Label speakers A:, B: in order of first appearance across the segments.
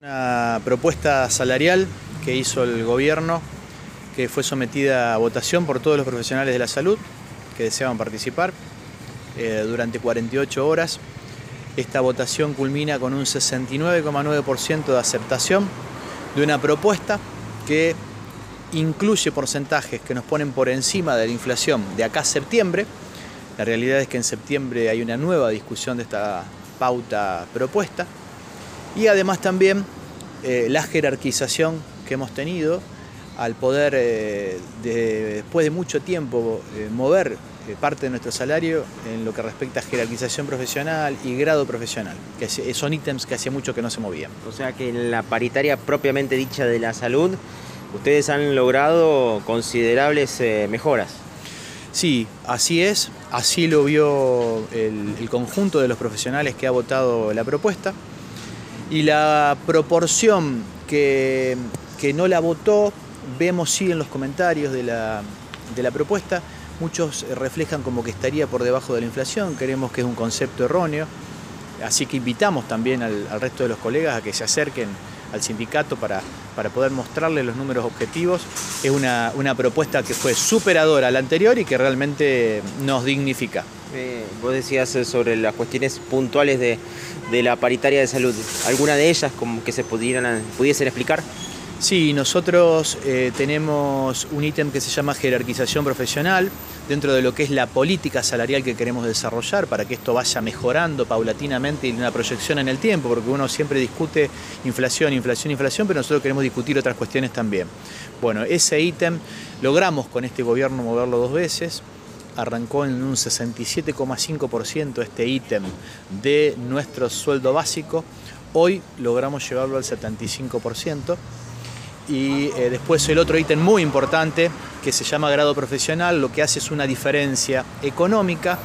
A: Una propuesta salarial que hizo el gobierno, que fue sometida a votación por todos los profesionales de la salud que deseaban participar eh, durante 48 horas. Esta votación culmina con un 69,9% de aceptación de una propuesta que incluye porcentajes que nos ponen por encima de la inflación de acá a septiembre. La realidad es que en septiembre hay una nueva discusión de esta pauta propuesta y además también eh, la jerarquización que hemos tenido al poder, eh, después de mucho tiempo, eh, mover parte de nuestro salario en lo que respecta a jerarquización profesional y grado profesional, que son ítems que hacía mucho que no se movían.
B: O sea que en la paritaria propiamente dicha de la salud, ustedes han logrado considerables mejoras.
A: Sí, así es, así lo vio el conjunto de los profesionales que ha votado la propuesta y la proporción que, no la votó, vemos sí en los comentarios de la, propuesta, muchos reflejan como que estaría por debajo de la inflación, creemos que es un concepto erróneo, así que invitamos también al, resto de los colegas a que se acerquen al sindicato para, para poder mostrarles los números objetivos. Es una, una propuesta que fue superadora a la anterior y que realmente nos dignifica.
B: Eh, vos decías eh, sobre las cuestiones puntuales de, la paritaria de salud. ¿Alguna de ellas como que se pudieran, pudiesen explicar?
A: Sí, nosotros eh, tenemos un ítem que se llama jerarquización profesional dentro de lo que es la política salarial que queremos desarrollar para que esto vaya mejorando paulatinamente y una proyección en el tiempo, porque uno siempre discute inflación, inflación, inflación, pero nosotros queremos discutir otras cuestiones también. Bueno, ese ítem logramos con este gobierno moverlo dos veces arrancó en un 67,5% este ítem de nuestro sueldo básico. Hoy logramos llevarlo al 75%. Y eh, después el otro ítem muy importante que se llama grado profesional, lo que hace es una diferencia económica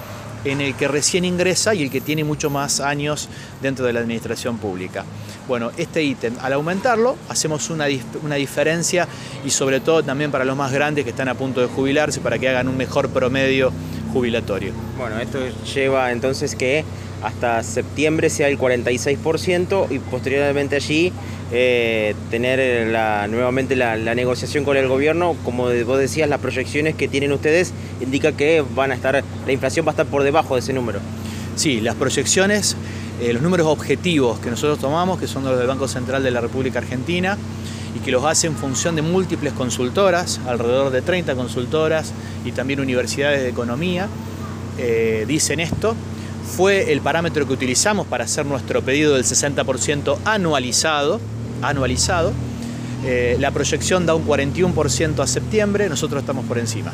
A: en el que recién ingresa y el que tiene mucho más años dentro de la administración pública. Bueno, este ítem, al aumentarlo, hacemos una, una, diferencia y sobre todo también para los más grandes que están a punto de jubilarse, para que hagan un mejor promedio jubilatorio.
B: Bueno, esto lleva entonces que hasta septiembre sea el 46% y posteriormente allí eh, tener nuevamente la, negociación con el gobierno. Como vos decías, las proyecciones que tienen ustedes indica que van a estar, la inflación va a estar por debajo de ese número.
A: Sí, las proyecciones, eh, los números objetivos que nosotros tomamos, que son los del Banco Central de la República Argentina, y que los hace en función de múltiples consultoras, alrededor de 30 consultoras y también universidades de economía, eh, dicen esto, fue el parámetro que utilizamos para hacer nuestro pedido del 60% anualizado. anualizado. Eh, la proyección da un 41% a septiembre, nosotros estamos por encima.